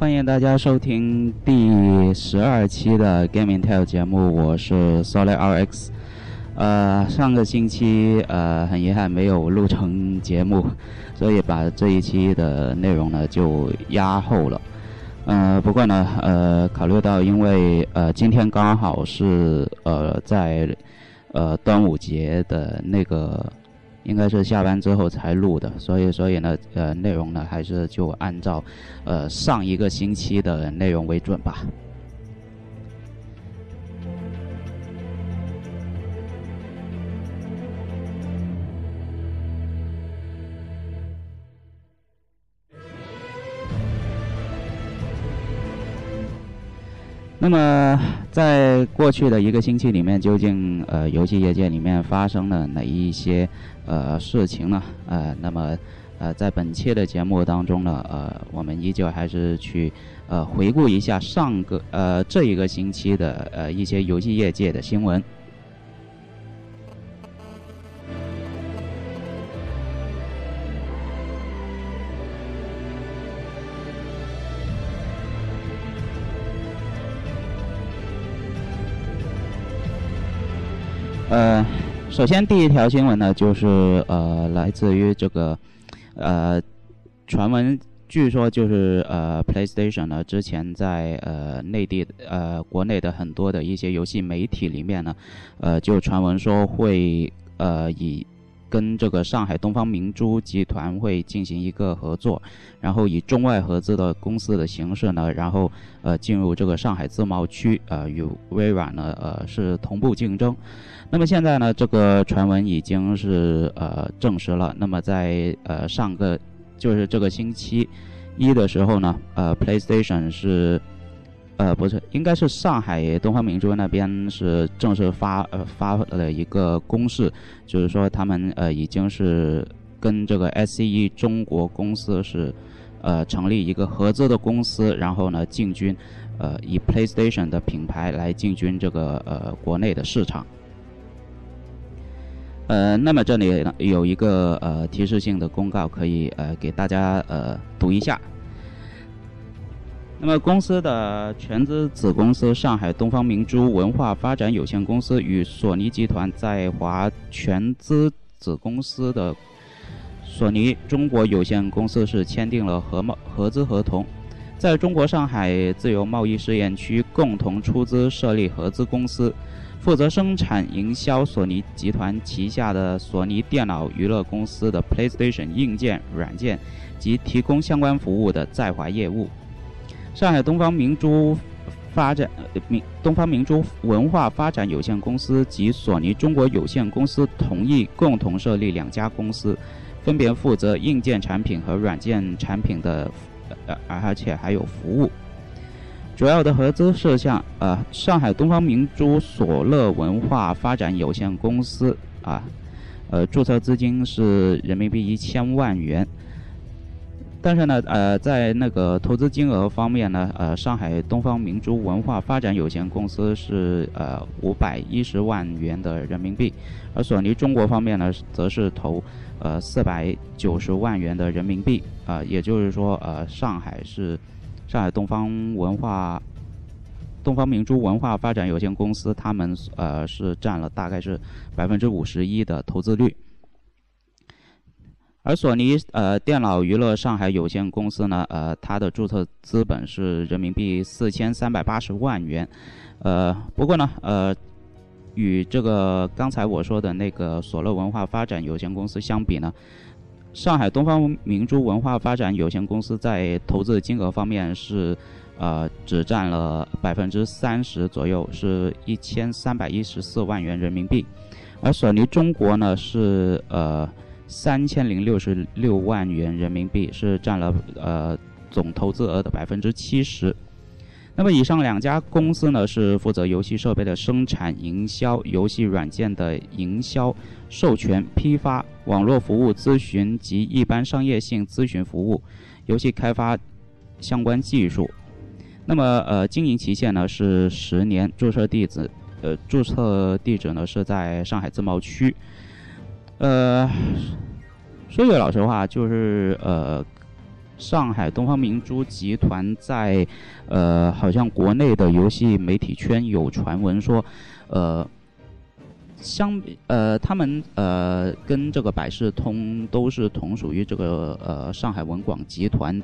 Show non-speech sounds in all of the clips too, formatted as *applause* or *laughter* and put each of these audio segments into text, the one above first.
欢迎大家收听第十二期的 Gaming Tale 节目，我是 Solid RX。呃，上个星期呃很遗憾没有录成节目，所以把这一期的内容呢就压后了。呃，不过呢，呃，考虑到因为呃今天刚好是呃在呃端午节的那个。应该是下班之后才录的，所以所以呢，呃，内容呢还是就按照，呃，上一个星期的内容为准吧。那么，在过去的一个星期里面，究竟呃游戏业界里面发生了哪一些呃事情呢？呃，那么呃在本期的节目当中呢，呃我们依旧还是去呃回顾一下上个呃这一个星期的呃一些游戏业界的新闻。首先第一条新闻呢，就是呃，来自于这个呃传闻，据说就是呃，PlayStation 呢之前在呃内地呃国内的很多的一些游戏媒体里面呢，呃，就传闻说会呃以。跟这个上海东方明珠集团会进行一个合作，然后以中外合资的公司的形式呢，然后呃进入这个上海自贸区，呃与微软呢呃是同步竞争。那么现在呢，这个传闻已经是呃证实了。那么在呃上个就是这个星期一的时候呢，呃 PlayStation 是。呃，不是，应该是上海东方明珠那边是正式发呃发了一个公示，就是说他们呃已经是跟这个 SCE 中国公司是呃成立一个合资的公司，然后呢进军呃以 PlayStation 的品牌来进军这个呃国内的市场。呃，那么这里有一个呃提示性的公告，可以呃给大家呃读一下。那么，公司的全资子公司上海东方明珠文化发展有限公司与索尼集团在华全资子公司的索尼中国有限公司是签订了合贸合资合同，在中国上海自由贸易试验区共同出资设立合资公司，负责生产营销索尼集团旗下的索尼电脑娱乐公司的 PlayStation 硬件、软件及提供相关服务的在华业务。上海东方明珠发展明东方明珠文化发展有限公司及索尼中国有限公司同意共同设立两家公司，分别负责硬件产品和软件产品的，呃，而且还有服务。主要的合资事项，呃，上海东方明珠索乐文化发展有限公司啊，呃，注册资金是人民币一千万元。但是呢，呃，在那个投资金额方面呢，呃，上海东方明珠文化发展有限公司是呃五百一十万元的人民币，而索尼中国方面呢，则是投呃四百九十万元的人民币，啊，也就是说，呃，上海是上海东方文化东方明珠文化发展有限公司，他们呃是占了大概是百分之五十一的投资率。而索尼呃电脑娱乐上海有限公司呢，呃，它的注册资本是人民币四千三百八十万元，呃，不过呢，呃，与这个刚才我说的那个索乐文化发展有限公司相比呢，上海东方明珠文化发展有限公司在投资金额方面是，呃，只占了百分之三十左右，是一千三百一十四万元人民币，而索尼中国呢是呃。三千零六十六万元人民币是占了呃总投资额的百分之七十。那么以上两家公司呢是负责游戏设备的生产、营销、游戏软件的营销、授权、批发、网络服务咨询及一般商业性咨询服务、游戏开发相关技术。那么呃经营期限呢是十年，注册地址呃注册地址呢是在上海自贸区。呃，说句老实话，就是呃，上海东方明珠集团在，呃，好像国内的游戏媒体圈有传闻说，呃，相比呃，他们呃跟这个百事通都是同属于这个呃上海文广集团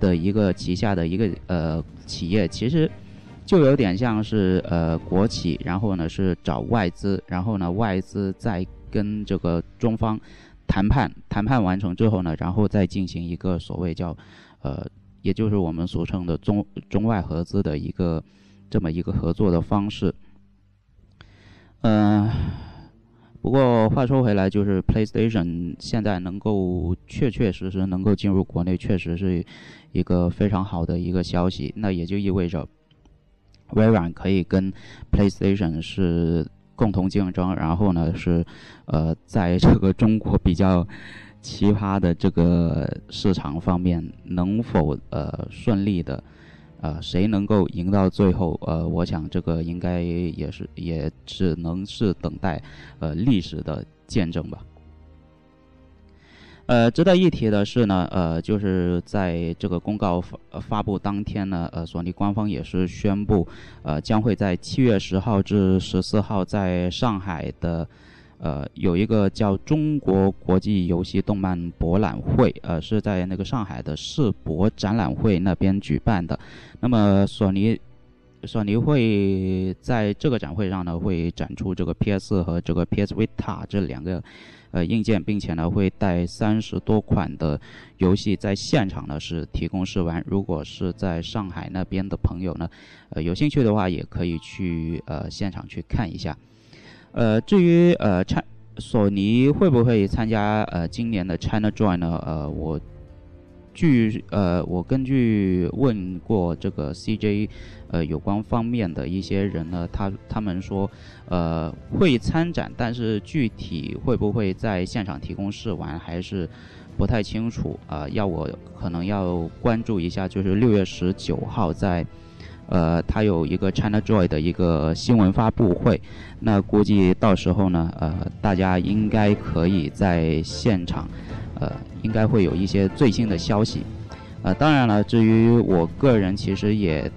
的一个旗下的一个呃企业，其实就有点像是呃国企，然后呢是找外资，然后呢外资在跟这个中方。谈判谈判完成之后呢，然后再进行一个所谓叫，呃，也就是我们俗称的中中外合资的一个这么一个合作的方式。嗯，不过话说回来，就是 PlayStation 现在能够确确实实能够进入国内，确实是一个非常好的一个消息。那也就意味着微软可以跟 PlayStation 是。共同竞争，然后呢是，呃，在这个中国比较奇葩的这个市场方面，能否呃顺利的，呃，谁能够赢到最后？呃，我想这个应该也是，也只能是等待呃历史的见证吧。呃，值得一提的是呢，呃，就是在这个公告发发布当天呢，呃，索尼官方也是宣布，呃，将会在七月十号至十四号在上海的，呃，有一个叫中国国际游戏动漫博览会，呃，是在那个上海的世博展览会那边举办的。那么，索尼，索尼会在这个展会上呢，会展出这个 PS 和这个 PS Vita 这两个。呃，硬件，并且呢，会带三十多款的游戏在现场呢是提供试玩。如果是在上海那边的朋友呢，呃，有兴趣的话，也可以去呃现场去看一下。呃，至于呃，参索尼会不会参加呃今年的 China Joy 呢？呃，我。据呃，我根据问过这个 CJ，呃，有关方面的一些人呢，他他们说，呃，会参展，但是具体会不会在现场提供试玩，还是不太清楚啊。要我可能要关注一下，就是六月十九号在，呃，他有一个 China Joy 的一个新闻发布会，那估计到时候呢，呃，大家应该可以在现场。呃，应该会有一些最新的消息，呃，当然了，至于我个人，其实也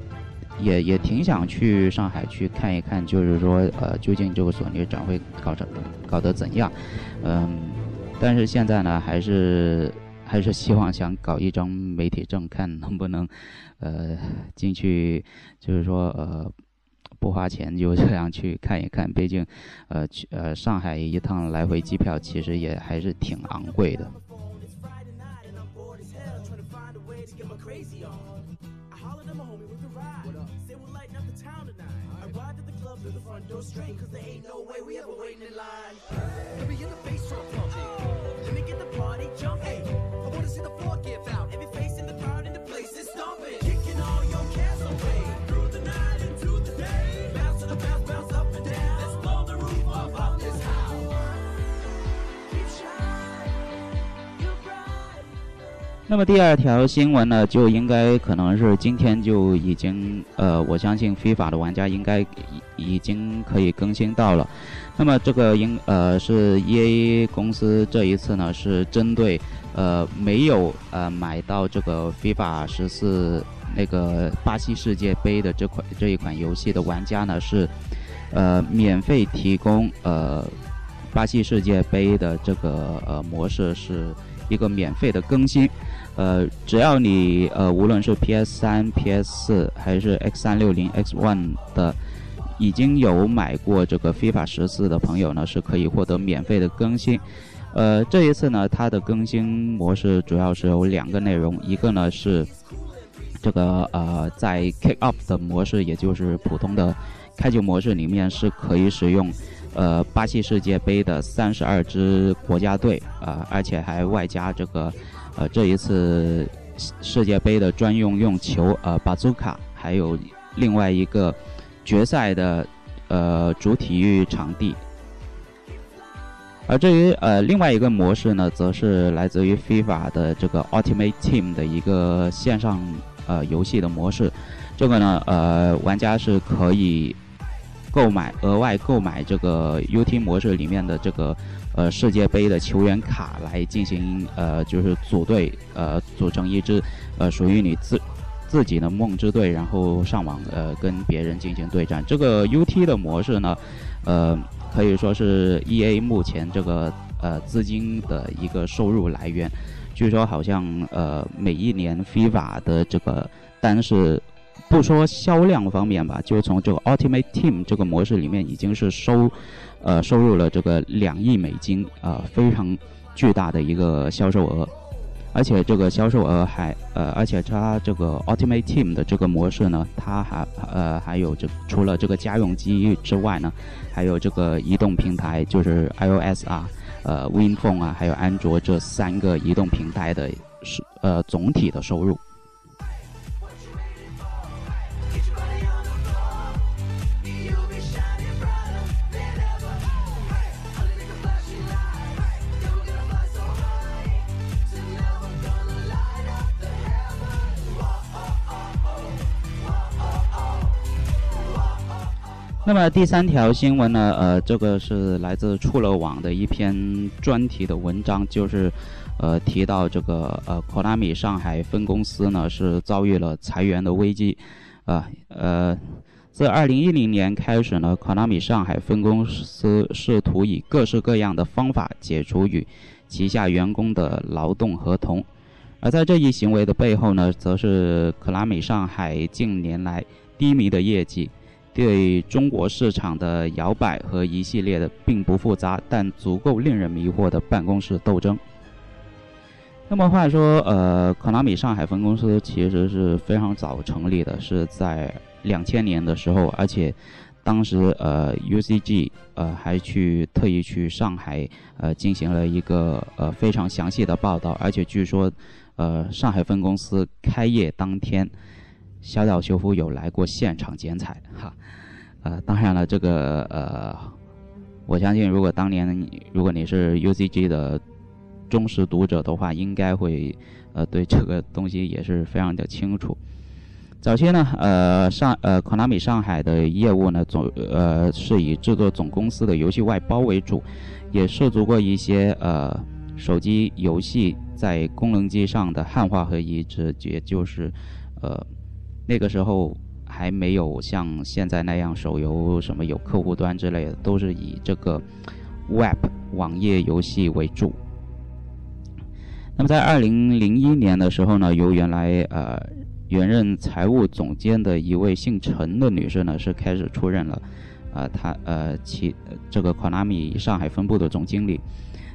也也挺想去上海去看一看，就是说，呃，究竟这个索尼展会搞成搞得怎样？嗯，但是现在呢，还是还是希望想搞一张媒体证，看能不能呃进去，就是说呃不花钱就这样去看一看，毕竟呃去呃上海一趟来回机票其实也还是挺昂贵的。那么第二条新闻呢，就应该可能是今天就已经，呃，我相信非法的玩家应该已已经可以更新到了。那么这个应呃是 EA 公司这一次呢是针对呃没有呃买到这个 FIFA 十四那个巴西世界杯的这款这一款游戏的玩家呢是呃免费提供呃巴西世界杯的这个呃模式是一个免费的更新。呃，只要你呃，无论是 PS 三、PS 四还是 X 三六零、X One 的，已经有买过这个 FIFA 十四的朋友呢，是可以获得免费的更新。呃，这一次呢，它的更新模式主要是有两个内容，一个呢是这个呃，在 Kick Up 的模式，也就是普通的开局模式里面，是可以使用呃巴西世界杯的三十二支国家队啊，而且还外加这个。呃，这一次世界杯的专用用球，呃，巴祖卡，还有另外一个决赛的呃主体育场地。而至于呃另外一个模式呢，则是来自于 FIFA 的这个 Ultimate Team 的一个线上呃游戏的模式。这个呢，呃，玩家是可以购买额外购买这个 UT 模式里面的这个呃世界杯的球员卡来进行呃就是组队呃组成一支呃属于你自自己的梦之队，然后上网呃跟别人进行对战。这个 UT 的模式呢，呃可以说是 EA 目前这个呃资金的一个收入来源。据说好像呃每一年 FIFA 的这个单是。不说销量方面吧，就从这个 Ultimate Team 这个模式里面，已经是收，呃，收入了这个两亿美金，呃，非常巨大的一个销售额，而且这个销售额还，呃，而且它这个 Ultimate Team 的这个模式呢，它还，呃，还有这除了这个家用机之外呢，还有这个移动平台，就是 iOS 啊，呃，WinPhone 啊，还有安卓这三个移动平台的，是呃总体的收入。那么第三条新闻呢？呃，这个是来自触乐网的一篇专题的文章，就是，呃，提到这个呃，Konami 上海分公司呢是遭遇了裁员的危机，啊，呃，自2010年开始呢，Konami 上海分公司试图以各式各样的方法解除与旗下员工的劳动合同，而在这一行为的背后呢，则是 Konami 上海近年来低迷的业绩。对中国市场的摇摆和一系列的并不复杂但足够令人迷惑的办公室斗争。那么话说，呃，科纳米上海分公司其实是非常早成立的，是在两千年的时候，而且当时呃，UCG 呃还去特意去上海呃进行了一个呃非常详细的报道，而且据说呃上海分公司开业当天。小岛秀夫有来过现场剪彩，哈，呃，当然了，这个呃，我相信如果当年如果你是 UCG 的忠实读者的话，应该会呃对这个东西也是非常的清楚。早期呢，呃上呃科纳米上海的业务呢总呃是以制作总公司的游戏外包为主，也涉足过一些呃手机游戏在功能机上的汉化和移植，也就是呃。那个时候还没有像现在那样手游什么有客户端之类的，都是以这个 Web 网页游戏为主。那么在二零零一年的时候呢，由原来呃原任财务总监的一位姓陈的女士呢，是开始出任了，呃她呃其这个 Konami 上海分部的总经理。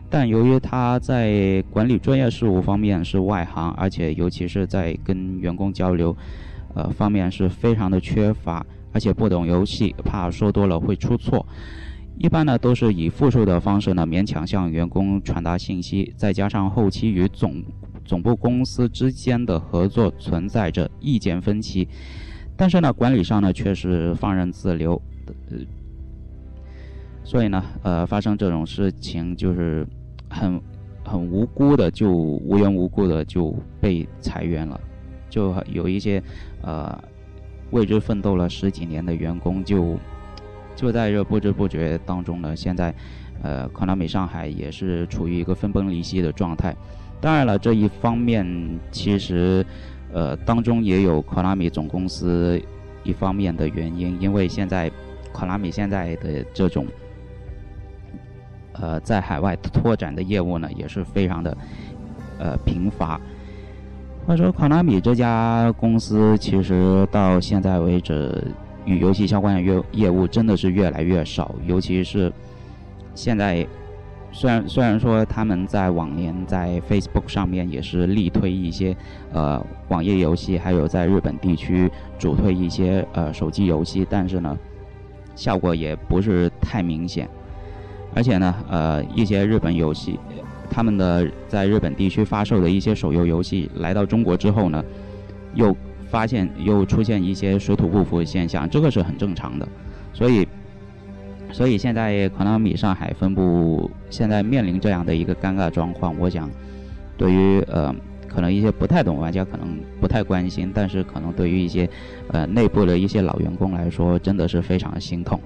但由于她在管理专业事务方面是外行，而且尤其是在跟员工交流。呃，方面是非常的缺乏，而且不懂游戏，怕说多了会出错。一般呢都是以复述的方式呢勉强向员工传达信息，再加上后期与总总部公司之间的合作存在着意见分歧，但是呢管理上呢却是放任自流，呃，所以呢呃发生这种事情就是很很无辜的就无缘无故的就被裁员了。就有一些，呃，为之奋斗了十几年的员工，就就在这不知不觉当中呢。现在，呃，康纳美上海也是处于一个分崩离析的状态。当然了，这一方面其实，呃，当中也有康纳美总公司一方面的原因，因为现在康纳美现在的这种，呃，在海外拓展的业务呢，也是非常的，呃，贫乏。话说，考纳米这家公司其实到现在为止，与游戏相关的业业务真的是越来越少。尤其是现在，虽然虽然说他们在往年在 Facebook 上面也是力推一些呃网页游戏，还有在日本地区主推一些呃手机游戏，但是呢，效果也不是太明显。而且呢，呃，一些日本游戏。他们的在日本地区发售的一些手游游戏来到中国之后呢，又发现又出现一些水土不服的现象，这个是很正常的。所以，所以现在 Konami 上海分部现在面临这样的一个尴尬状况，我想，对于呃可能一些不太懂玩家可能不太关心，但是可能对于一些呃内部的一些老员工来说，真的是非常的心痛。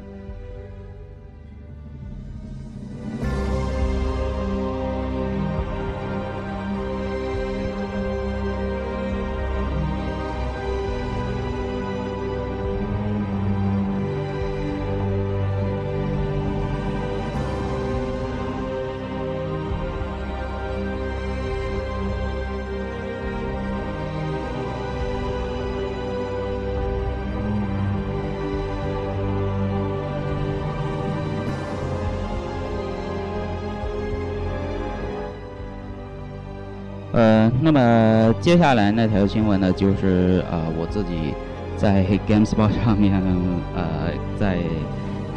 接下来那条新闻呢，就是呃我自己在 GameSpot 上面呃在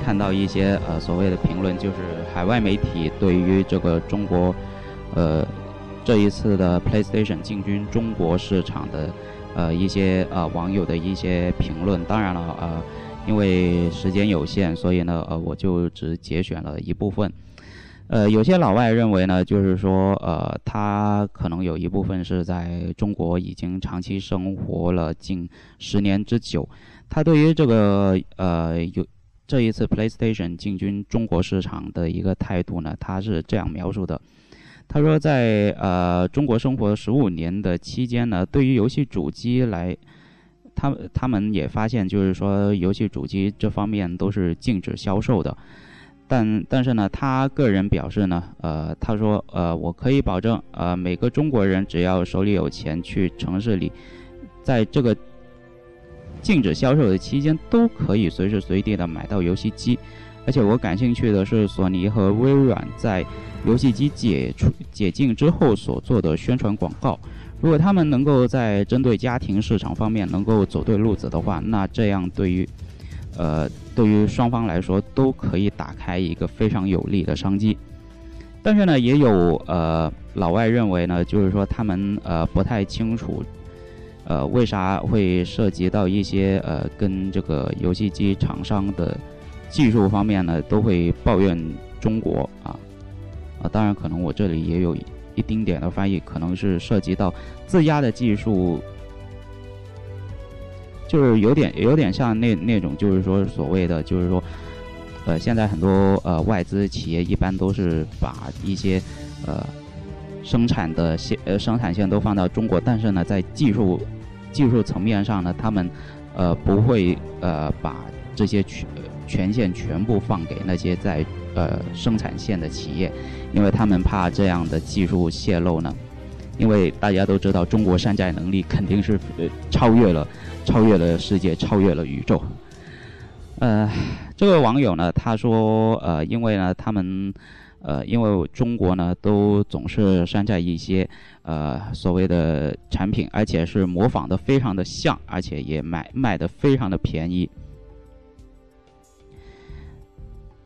看到一些呃所谓的评论，就是海外媒体对于这个中国呃这一次的 PlayStation 进军中国市场的呃一些呃网友的一些评论。当然了，呃，因为时间有限，所以呢，呃，我就只节选了一部分。呃，有些老外认为呢，就是说，呃，他可能有一部分是在中国已经长期生活了近十年之久，他对于这个呃有这一次 PlayStation 进军中国市场的一个态度呢，他是这样描述的：他说，在呃中国生活十五年的期间呢，对于游戏主机来，他他们也发现，就是说游戏主机这方面都是禁止销售的。但但是呢，他个人表示呢，呃，他说，呃，我可以保证，呃，每个中国人只要手里有钱，去城市里，在这个禁止销售的期间，都可以随时随地的买到游戏机。而且我感兴趣的是，索尼和微软在游戏机解除解禁之后所做的宣传广告。如果他们能够在针对家庭市场方面能够走对路子的话，那这样对于。呃，对于双方来说都可以打开一个非常有利的商机，但是呢，也有呃老外认为呢，就是说他们呃不太清楚，呃为啥会涉及到一些呃跟这个游戏机厂商的技术方面呢，都会抱怨中国啊啊，当然可能我这里也有一丁点的翻译，可能是涉及到自家的技术。就是有点有点像那那种，就是说所谓的，就是说，呃，现在很多呃外资企业一般都是把一些呃生产的线呃生产线都放到中国，但是呢，在技术技术层面上呢，他们呃不会呃把这些权权限全部放给那些在呃生产线的企业，因为他们怕这样的技术泄露呢。因为大家都知道，中国山寨能力肯定是呃超越了，超越了世界，超越了宇宙。呃，这位网友呢，他说，呃，因为呢，他们，呃，因为中国呢，都总是山寨一些呃所谓的产品，而且是模仿的非常的像，而且也卖卖的非常的便宜。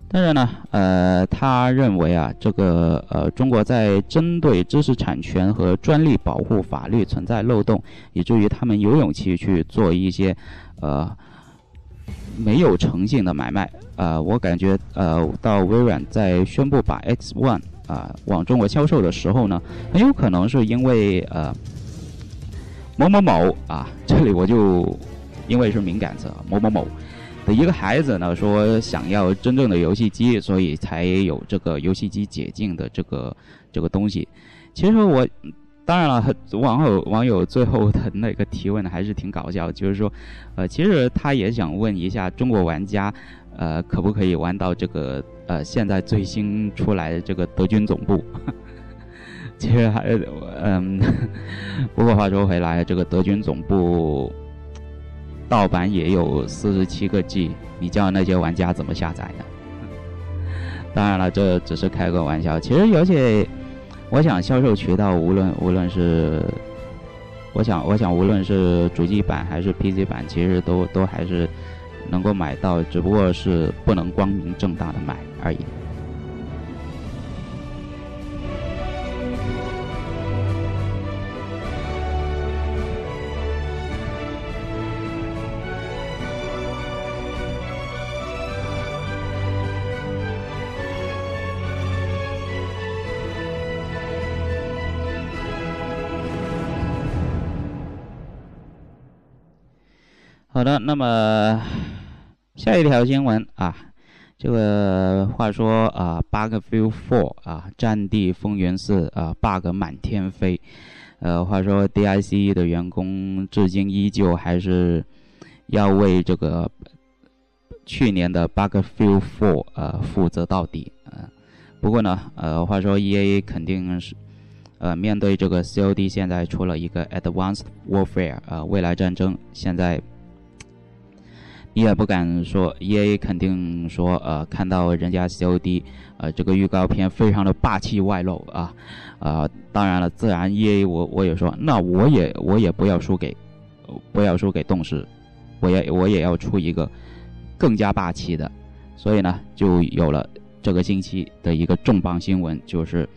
但是呢，呃，他认为啊，这个呃，中国在针对知识产权和专利保护法律存在漏洞，以至于他们有勇气去做一些，呃，没有诚信的买卖。呃，我感觉，呃，到微软在宣布把 X One 啊往中国销售的时候呢，很有可能是因为呃某某某啊，这里我就因为是敏感词，某某某。的一个孩子呢，说想要真正的游戏机，所以才有这个游戏机解禁的这个这个东西。其实我当然了，网友网友最后的那个提问还是挺搞笑，就是说，呃，其实他也想问一下中国玩家，呃，可不可以玩到这个呃现在最新出来的这个德军总部？*laughs* 其实还嗯，*laughs* 不过话说回来，这个德军总部。盗版也有四十七个 G，你叫那些玩家怎么下载呢？当然了，这只是开个玩笑。其实，而且我想销售渠道，无论无论是，我想我想无论是主机版还是 PC 版，其实都都还是能够买到，只不过是不能光明正大的买而已。好的，那么下一条新闻啊，这个话说啊，Battlefield 4啊，战地风云四啊，bug 满天飞。呃，话说 DICE 的员工至今依旧还是要为这个去年的 Battlefield 4呃负责到底。呃，不过呢，呃，话说 EA 肯定是呃面对这个 COD 现在出了一个 Advanced Warfare 啊，未来战争现在。你也不敢说，E A 肯定说，呃，看到人家 C O D，呃，这个预告片非常的霸气外露啊，呃，当然了，自然 E A 我我也说，那我也我也不要输给，不要输给动视，我也我也要出一个更加霸气的，所以呢，就有了这个星期的一个重磅新闻，就是，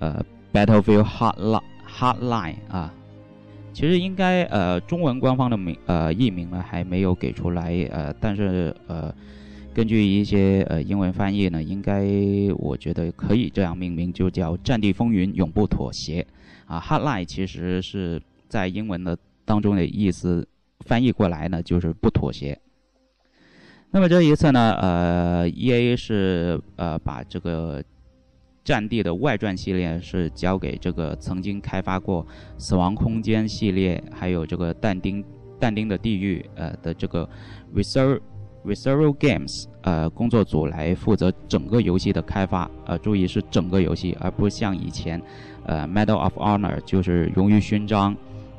呃，Battlefield Hotline Hotline 啊。其实应该呃，中文官方的名呃译名呢还没有给出来呃，但是呃，根据一些呃英文翻译呢，应该我觉得可以这样命名，就叫《战地风云永不妥协》啊。Hotline 其实是在英文的当中的意思，翻译过来呢就是不妥协。那么这一次呢，呃，EA 是呃把这个。战地的外传系列是交给这个曾经开发过《死亡空间》系列，还有这个但丁但丁的地狱呃的这个 Visceral Visceral Games 呃工作组来负责整个游戏的开发。呃，注意是整个游戏，而不像以前，呃 Medal of Honor 就是荣誉勋章，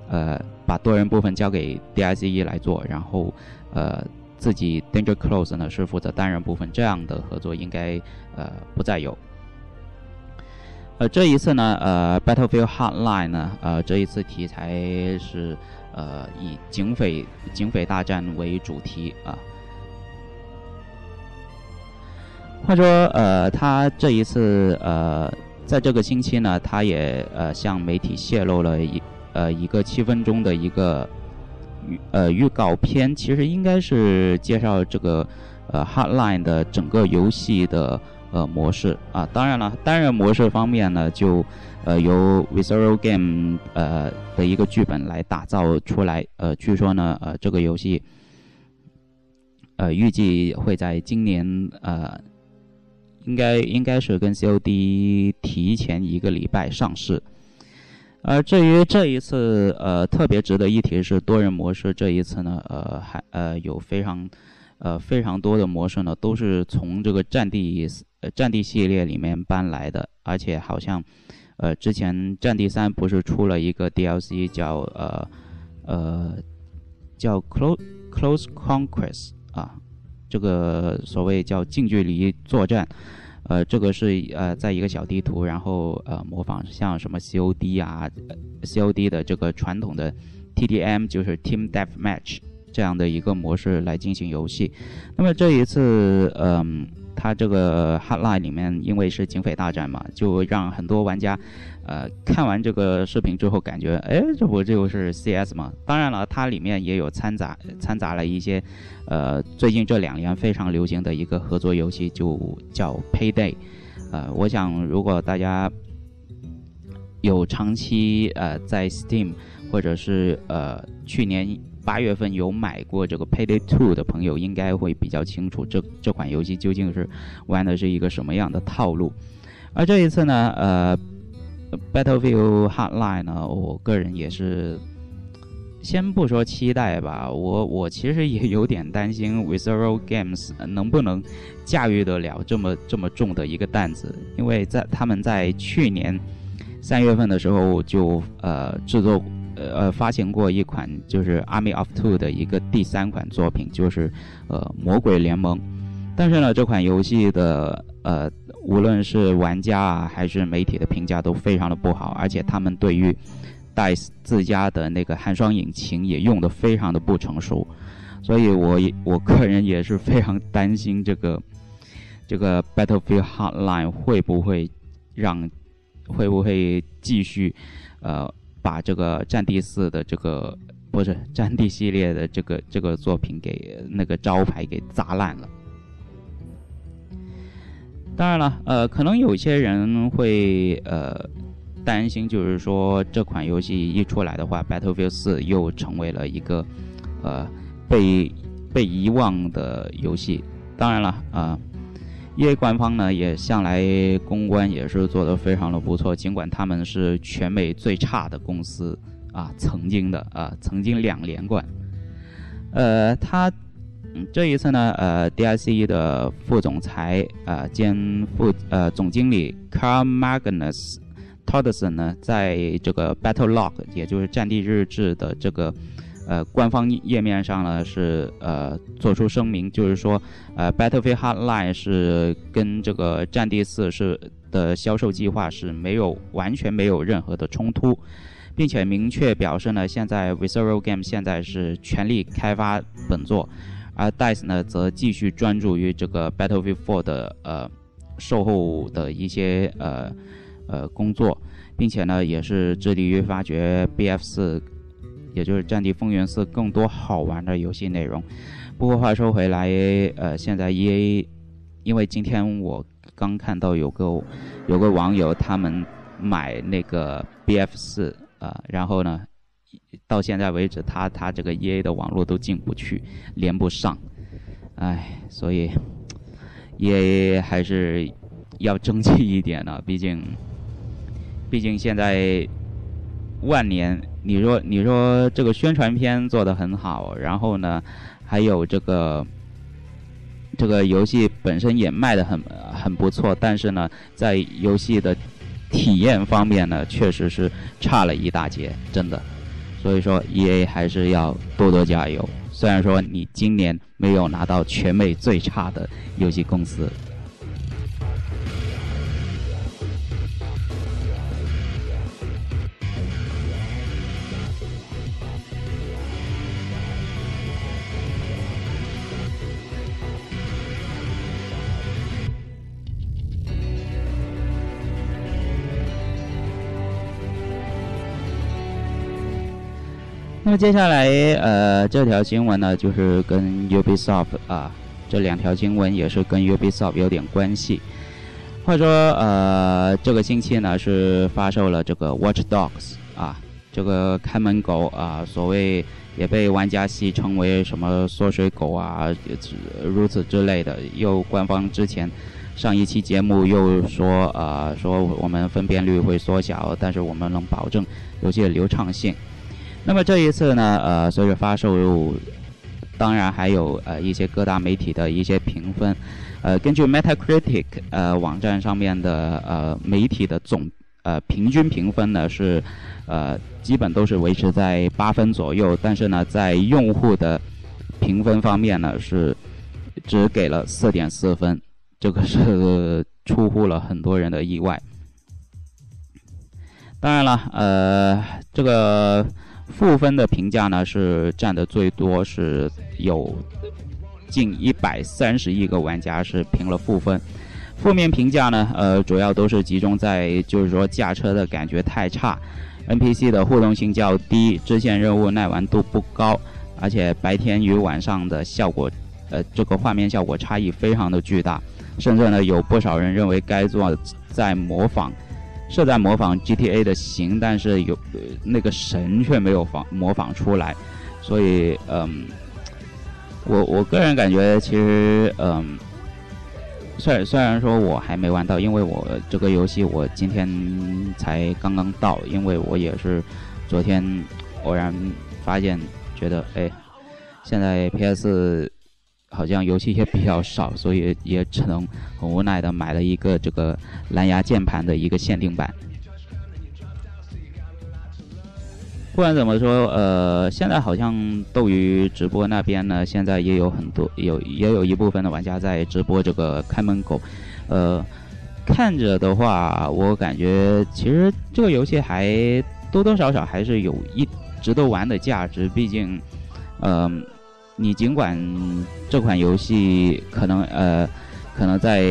呃把多人部分交给 DICE 来做，然后呃自己 Danger Close 呢是负责单人部分，这样的合作应该呃不再有。呃，这一次呢，呃，Battlefield Hotline 呢，呃，这一次题材是呃以警匪警匪大战为主题啊。话说，呃，他这一次呃，在这个星期呢，他也呃向媒体泄露了一呃一个七分钟的一个预呃预告片，其实应该是介绍这个呃 Hotline 的整个游戏的。呃，模式啊，当然了，单人模式方面呢，就呃由 Visceral Game 呃的一个剧本来打造出来。呃，据说呢，呃这个游戏呃预计会在今年呃应该应该是跟 COD 提前一个礼拜上市。而至于这一次呃特别值得一提是多人模式，这一次呢呃还呃有非常呃非常多的模式呢都是从这个战地。呃，战地系列里面搬来的，而且好像，呃，之前战地三不是出了一个 DLC 叫呃呃叫 Close Close Conquest 啊，这个所谓叫近距离作战，呃，这个是呃在一个小地图，然后呃模仿像什么 COD 啊，COD 的这个传统的 TDM 就是 Team Deathmatch 这样的一个模式来进行游戏，那么这一次，嗯。它这个 Hotline 里面，因为是警匪大战嘛，就让很多玩家，呃，看完这个视频之后，感觉，哎，这不就是 CS 吗？当然了，它里面也有掺杂掺杂了一些，呃，最近这两年非常流行的一个合作游戏，就叫 Payday。呃，我想如果大家有长期呃在 Steam 或者是呃去年。八月份有买过这个 Payday Two 的朋友，应该会比较清楚这这款游戏究竟是玩的是一个什么样的套路。而这一次呢，呃，Battlefield Hotline 呢，我个人也是先不说期待吧，我我其实也有点担心 Visceral Games 能不能驾驭得了这么这么重的一个担子，因为在他们在去年三月份的时候就呃制作。呃，发行过一款就是 Army of Two 的一个第三款作品，就是呃魔鬼联盟。但是呢，这款游戏的呃，无论是玩家啊还是媒体的评价都非常的不好，而且他们对于 DICE 自家的那个寒霜引擎也用的非常的不成熟。所以我我个人也是非常担心这个这个 Battlefield Hotline 会不会让会不会继续呃。把这个《战地四》的这个不是《战地》系列的这个这个作品给那个招牌给砸烂了。当然了，呃，可能有些人会呃担心，就是说这款游戏一出来的话，《Battlefield 四》又成为了一个呃被被遗忘的游戏。当然了，啊。EA 官方呢也向来公关也是做得非常的不错，尽管他们是全美最差的公司啊，曾经的啊，曾经两连冠。呃，他这一次呢，呃，DICE 的副总裁啊兼副呃总经理 Carl Magnus Todson 呢，在这个 Battle Log，也就是战地日志的这个呃，官方页面上呢是呃做出声明，就是说，呃，Battlefield Hardline 是跟这个《战地四》是的销售计划是没有完全没有任何的冲突，并且明确表示呢，现在 Visceral Game 现在是全力开发本作，而 Dice 呢则继续专注于这个 Battlefield 4的呃售后的一些呃呃工作，并且呢也是致力于发掘 BF 四。也就是《战地风云四》更多好玩的游戏内容。不过话说回来，呃，现在 E A，因为今天我刚看到有个有个网友他们买那个 B F 四啊，然后呢，到现在为止他他这个 E A 的网络都进不去，连不上，唉，所以 E A 还是要争气一点呢，毕竟毕竟现在万年。你说，你说这个宣传片做的很好，然后呢，还有这个这个游戏本身也卖的很很不错，但是呢，在游戏的体验方面呢，确实是差了一大截，真的。所以说，E A 还是要多多加油。虽然说你今年没有拿到全美最差的游戏公司。那么接下来，呃，这条新闻呢，就是跟 Ubisoft 啊，这两条新闻也是跟 Ubisoft 有点关系。或者说，呃，这个星期呢是发售了这个 Watch Dogs 啊，这个看门狗啊，所谓也被玩家戏称为什么缩水狗啊，如此之类的。又官方之前上一期节目又说，呃，说我们分辨率会缩小，但是我们能保证游戏的流畅性。那么这一次呢，呃，随着发售，当然还有呃一些各大媒体的一些评分，呃，根据 Metacritic 呃网站上面的呃媒体的总呃平均评分呢是，呃基本都是维持在八分左右，但是呢在用户的评分方面呢是只给了四点四分，这个是出乎了很多人的意外。当然了，呃，这个。负分的评价呢是占的最多，是有近一百三十亿个玩家是评了负分。负面评价呢，呃，主要都是集中在就是说驾车的感觉太差，NPC 的互动性较低，支线任务耐玩度不高，而且白天与晚上的效果，呃，这个画面效果差异非常的巨大，甚至呢有不少人认为该作在模仿。是在模仿 GTA 的形，但是有那个神却没有仿模仿出来，所以嗯，我我个人感觉其实嗯，虽然虽然说我还没玩到，因为我这个游戏我今天才刚刚到，因为我也是昨天偶然发现，觉得哎，现在 PS。好像游戏也比较少，所以也只能很无奈的买了一个这个蓝牙键盘的一个限定版。不管怎么说，呃，现在好像斗鱼直播那边呢，现在也有很多有也有一部分的玩家在直播这个看门狗。呃，看着的话，我感觉其实这个游戏还多多少少还是有一值得玩的价值，毕竟，嗯。你尽管这款游戏可能呃，可能在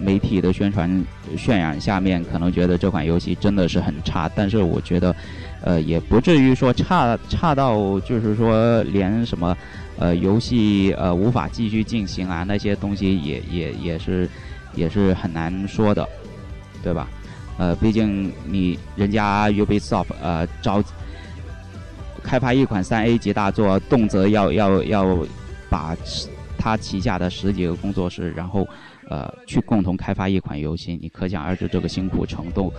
媒体的宣传渲染下面，可能觉得这款游戏真的是很差，但是我觉得，呃，也不至于说差差到就是说连什么呃游戏呃无法继续进行啊那些东西也也也是也是很难说的，对吧？呃，毕竟你人家 Ubisoft 呃招。开发一款三 A 级大作，动辄要要要把他旗下的十几个工作室，然后呃去共同开发一款游戏，你可想而知这个辛苦程度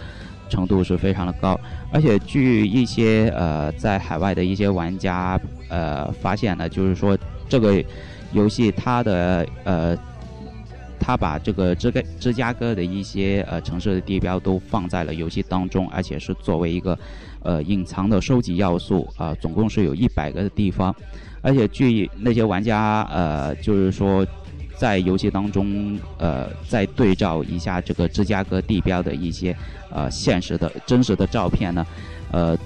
程度是非常的高。而且据一些呃在海外的一些玩家呃发现呢，就是说这个游戏它的呃他把这个芝加芝加哥的一些呃城市的地标都放在了游戏当中，而且是作为一个呃隐藏的收集要素啊，总共是有一百个地方，而且据那些玩家呃就是说。在游戏当中，呃，再对照一下这个芝加哥地标的一些呃现实的真实的照片呢，呃，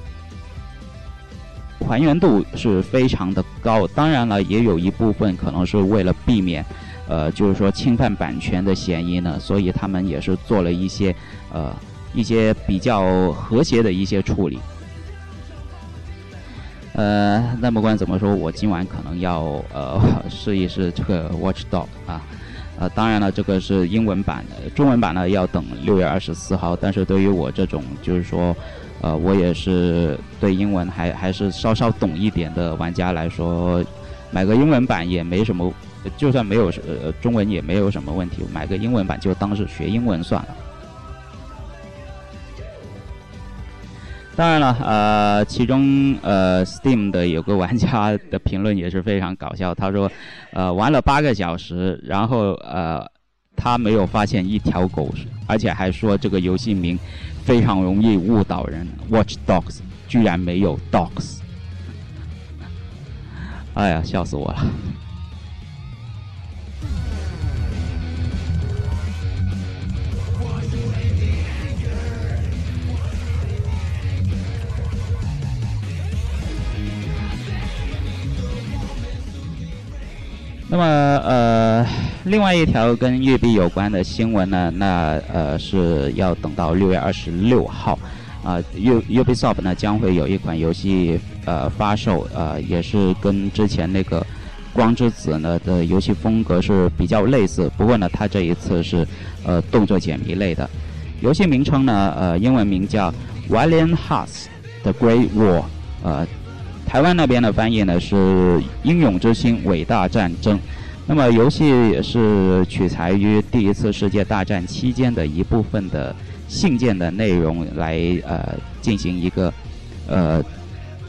还原度是非常的高。当然了，也有一部分可能是为了避免，呃，就是说侵犯版权的嫌疑呢，所以他们也是做了一些呃一些比较和谐的一些处理。呃，那不管怎么说，我今晚可能要呃 *laughs* 试一试这个 Watch Dog 啊，呃，当然了，这个是英文版的，中文版呢要等六月二十四号。但是对于我这种就是说，呃，我也是对英文还还是稍稍懂一点的玩家来说，买个英文版也没什么，就算没有呃中文也没有什么问题，买个英文版就当是学英文算了。当然了，呃，其中呃，Steam 的有个玩家的评论也是非常搞笑。他说，呃，玩了八个小时，然后呃，他没有发现一条狗，而且还说这个游戏名非常容易误导人。Watch Dogs 居然没有 Dogs，哎呀，笑死我了。另外一条跟育碧有关的新闻呢，那呃是要等到六月二十六号，啊，U Ubisoft 呢将会有一款游戏呃发售，呃也是跟之前那个光之子呢的游戏风格是比较类似，不过呢它这一次是呃动作解谜类的，游戏名称呢呃英文名叫 Valiant Hearts: The Great War，呃。台湾那边的翻译呢是《英勇之心：伟大战争》，那么游戏也是取材于第一次世界大战期间的一部分的信件的内容来呃进行一个呃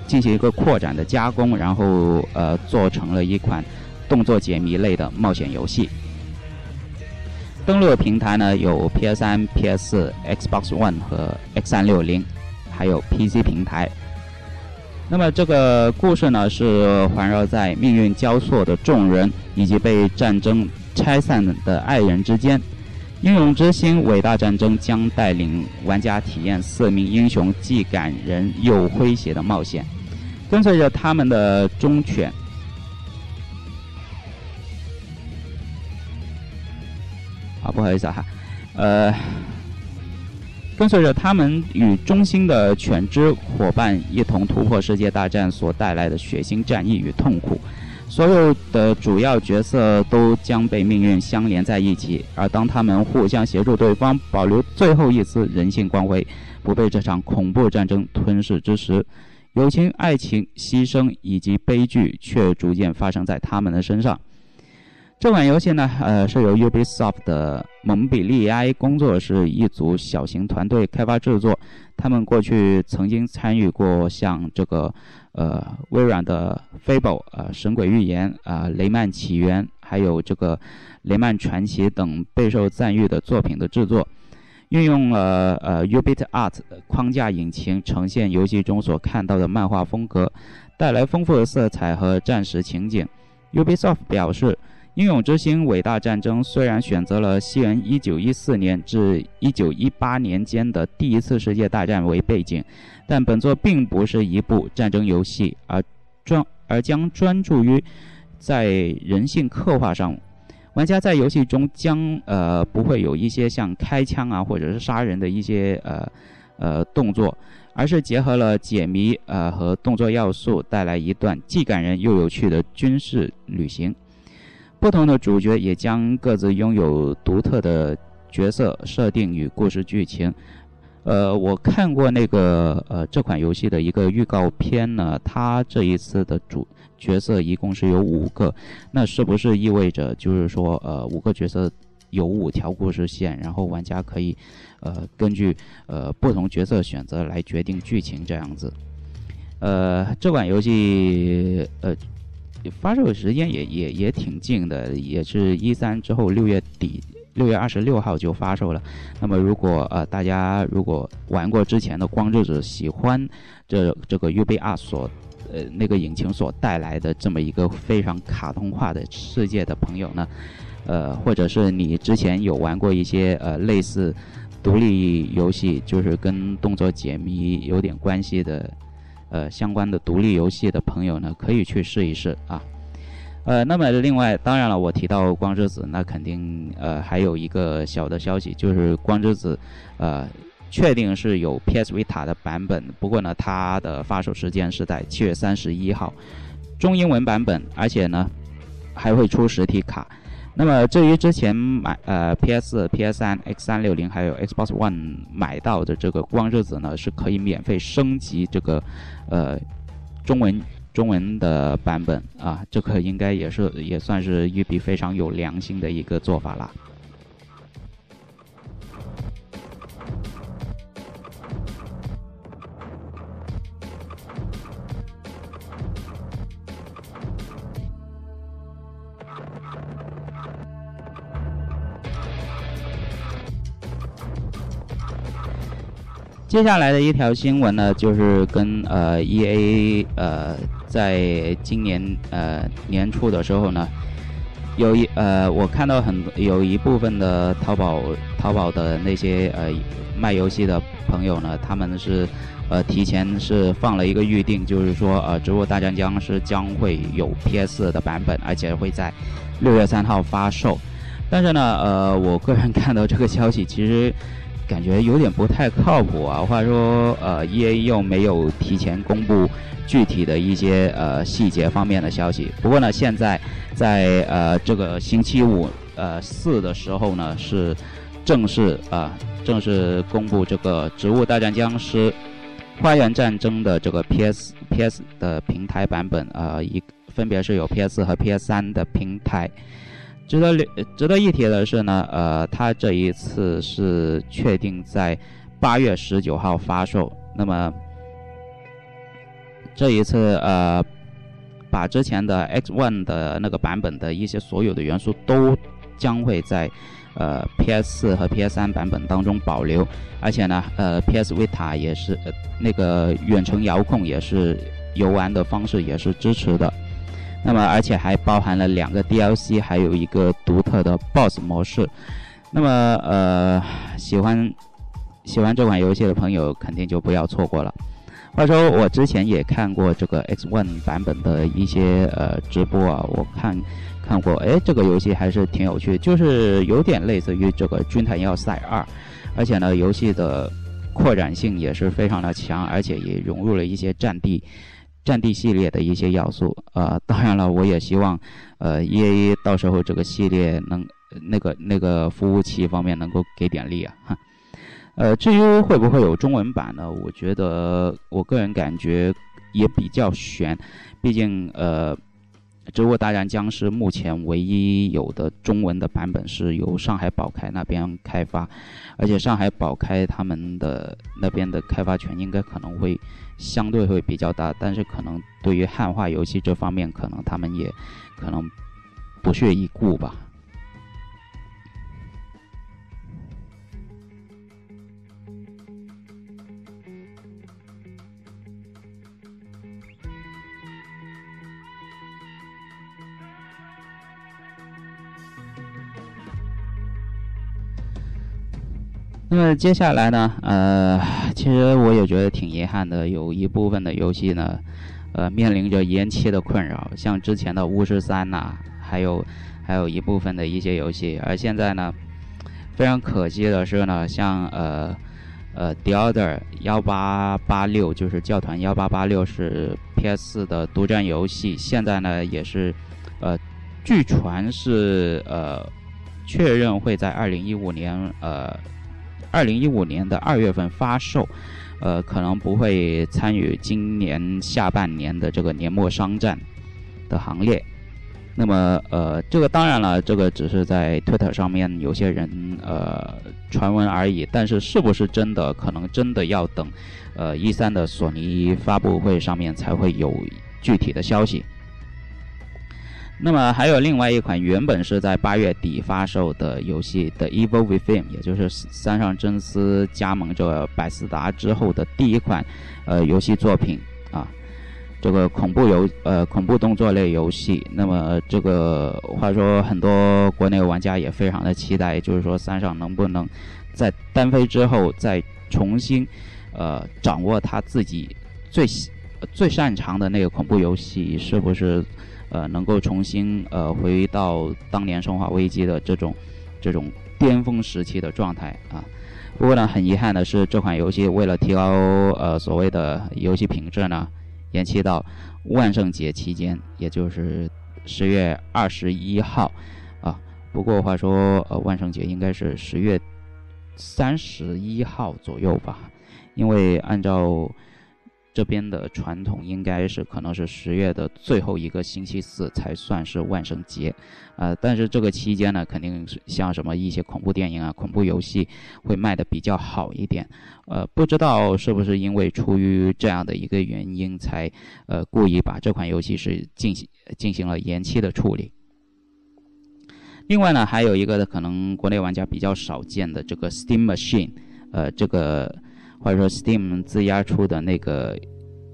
进行一个扩展的加工，然后呃做成了一款动作解谜类的冒险游戏。登录平台呢有 PS3、PS、Xbox One 和 X360，还有 PC 平台。那么这个故事呢，是环绕在命运交错的众人以及被战争拆散的爱人之间。英勇之心：伟大战争将带领玩家体验四名英雄既感人又诙谐的冒险，跟随着他们的忠犬。啊，不好意思哈，呃。跟随着他们与忠心的犬只伙伴一同突破世界大战所带来的血腥战役与痛苦，所有的主要角色都将被命运相连在一起。而当他们互相协助对方，保留最后一丝人性光辉，不被这场恐怖战争吞噬之时，友情、爱情、牺牲以及悲剧却逐渐发生在他们的身上。这款游戏呢，呃，是由 Ubisoft 的蒙彼利埃工作室一组小型团队开发制作。他们过去曾经参与过像这个，呃，微软的 Fable、呃，神鬼预言、啊，雷曼起源，还有这个雷曼传奇等备受赞誉的作品的制作。运用了呃 Ubit Art 框架引擎，呈现游戏中所看到的漫画风格，带来丰富的色彩和战时情景。Ubisoft 表示。英勇之心：伟大战争虽然选择了西元一九一四年至一九一八年间的第一次世界大战为背景，但本作并不是一部战争游戏，而专而将专注于在人性刻画上。玩家在游戏中将呃不会有一些像开枪啊或者是杀人的一些呃呃动作，而是结合了解谜呃和动作要素，带来一段既感人又有趣的军事旅行。不同的主角也将各自拥有独特的角色设定与故事剧情。呃，我看过那个呃这款游戏的一个预告片呢，它这一次的主角色一共是有五个，那是不是意味着就是说呃五个角色有五条故事线，然后玩家可以呃根据呃不同角色选择来决定剧情这样子？呃，这款游戏呃。发售时间也也也挺近的，也是一三之后六月底六月二十六号就发售了。那么如果呃大家如果玩过之前的《光之子》，喜欢这这个 UBR 所呃那个引擎所带来的这么一个非常卡通化的世界的朋友呢，呃，或者是你之前有玩过一些呃类似独立游戏，就是跟动作解谜有点关系的呃相关的独立游戏的朋友呢，可以去试一试啊。呃，那么另外，当然了，我提到光之子，那肯定呃还有一个小的消息，就是光之子，呃，确定是有 PS Vita 的版本，不过呢，它的发售时间是在七月三十一号，中英文版本，而且呢还会出实体卡。那么至于之前买呃 PS、PS3、X360 还有 Xbox One 买到的这个光之子呢，是可以免费升级这个呃中文。中文的版本啊，这个应该也是也算是一笔非常有良心的一个做法了。接下来的一条新闻呢，就是跟呃 E A 呃。在今年呃年初的时候呢，有一呃我看到很有一部分的淘宝淘宝的那些呃卖游戏的朋友呢，他们是呃提前是放了一个预定，就是说呃《植物大战僵尸》将会有 PS 的版本，而且会在六月三号发售。但是呢，呃，我个人看到这个消息，其实感觉有点不太靠谱啊。话说，呃，EA 又没有提前公布。具体的一些呃细节方面的消息。不过呢，现在在呃这个星期五呃四的时候呢，是正式啊正式公布这个《植物大战僵尸：花园战争》的这个 PS PS 的平台版本啊，一分别是有 PS 和 PS 三的平台。值得值得一提的是呢，呃，它这一次是确定在八月十九号发售。那么。这一次，呃，把之前的 X One 的那个版本的一些所有的元素都将会在呃 PS 和 PS 三版本当中保留，而且呢，呃，PS Vita 也是呃那个远程遥控也是游玩的方式也是支持的。那么，而且还包含了两个 DLC，还有一个独特的 BOSS 模式。那么，呃，喜欢喜欢这款游戏的朋友肯定就不要错过了。话说，我之前也看过这个 X One 版本的一些呃直播啊，我看看过，哎，这个游戏还是挺有趣，就是有点类似于这个《军团要塞二》，而且呢，游戏的扩展性也是非常的强，而且也融入了一些战地战地系列的一些要素。呃，当然了，我也希望呃 E A 到时候这个系列能那个那个服务器方面能够给点力啊。呃，至于会不会有中文版呢？我觉得我个人感觉也比较悬，毕竟呃，《植物大战僵尸》目前唯一有的中文的版本是由上海宝开那边开发，而且上海宝开他们的那边的开发权应该可能会相对会比较大，但是可能对于汉化游戏这方面，可能他们也可能不屑一顾吧。那么接下来呢？呃，其实我也觉得挺遗憾的，有一部分的游戏呢，呃，面临着延期的困扰，像之前的《巫师三》呐，还有还有一部分的一些游戏，而现在呢，非常可惜的是呢，像呃呃《The Order 幺八八六》就是教团幺八八六是 PS 的独占游戏，现在呢也是呃，据传是呃确认会在二零一五年呃。二零一五年的二月份发售，呃，可能不会参与今年下半年的这个年末商战的行列。那么，呃，这个当然了，这个只是在 Twitter 上面有些人呃传闻而已。但是，是不是真的，可能真的要等呃一三的索尼发布会上面才会有具体的消息。那么还有另外一款原本是在八月底发售的游戏《The Evil Within》，也就是三上真司加盟这百思达之后的第一款呃游戏作品啊，这个恐怖游呃恐怖动作类游戏。那么这个话说很多国内玩家也非常的期待，就是说三上能不能在单飞之后再重新呃掌握他自己最最擅长的那个恐怖游戏，是不是？呃，能够重新呃回到当年《生化危机》的这种这种巅峰时期的状态啊。不过呢，很遗憾的是，这款游戏为了提高呃所谓的游戏品质呢，延期到万圣节期间，也就是十月二十一号啊。不过话说，呃，万圣节应该是十月三十一号左右吧，因为按照。这边的传统应该是可能是十月的最后一个星期四才算是万圣节，呃，但是这个期间呢，肯定是像什么一些恐怖电影啊、恐怖游戏会卖的比较好一点，呃，不知道是不是因为出于这样的一个原因，才呃故意把这款游戏是进行进行了延期的处理。另外呢，还有一个可能国内玩家比较少见的这个 Steam Machine，呃，这个。或者说，Steam 自压出的那个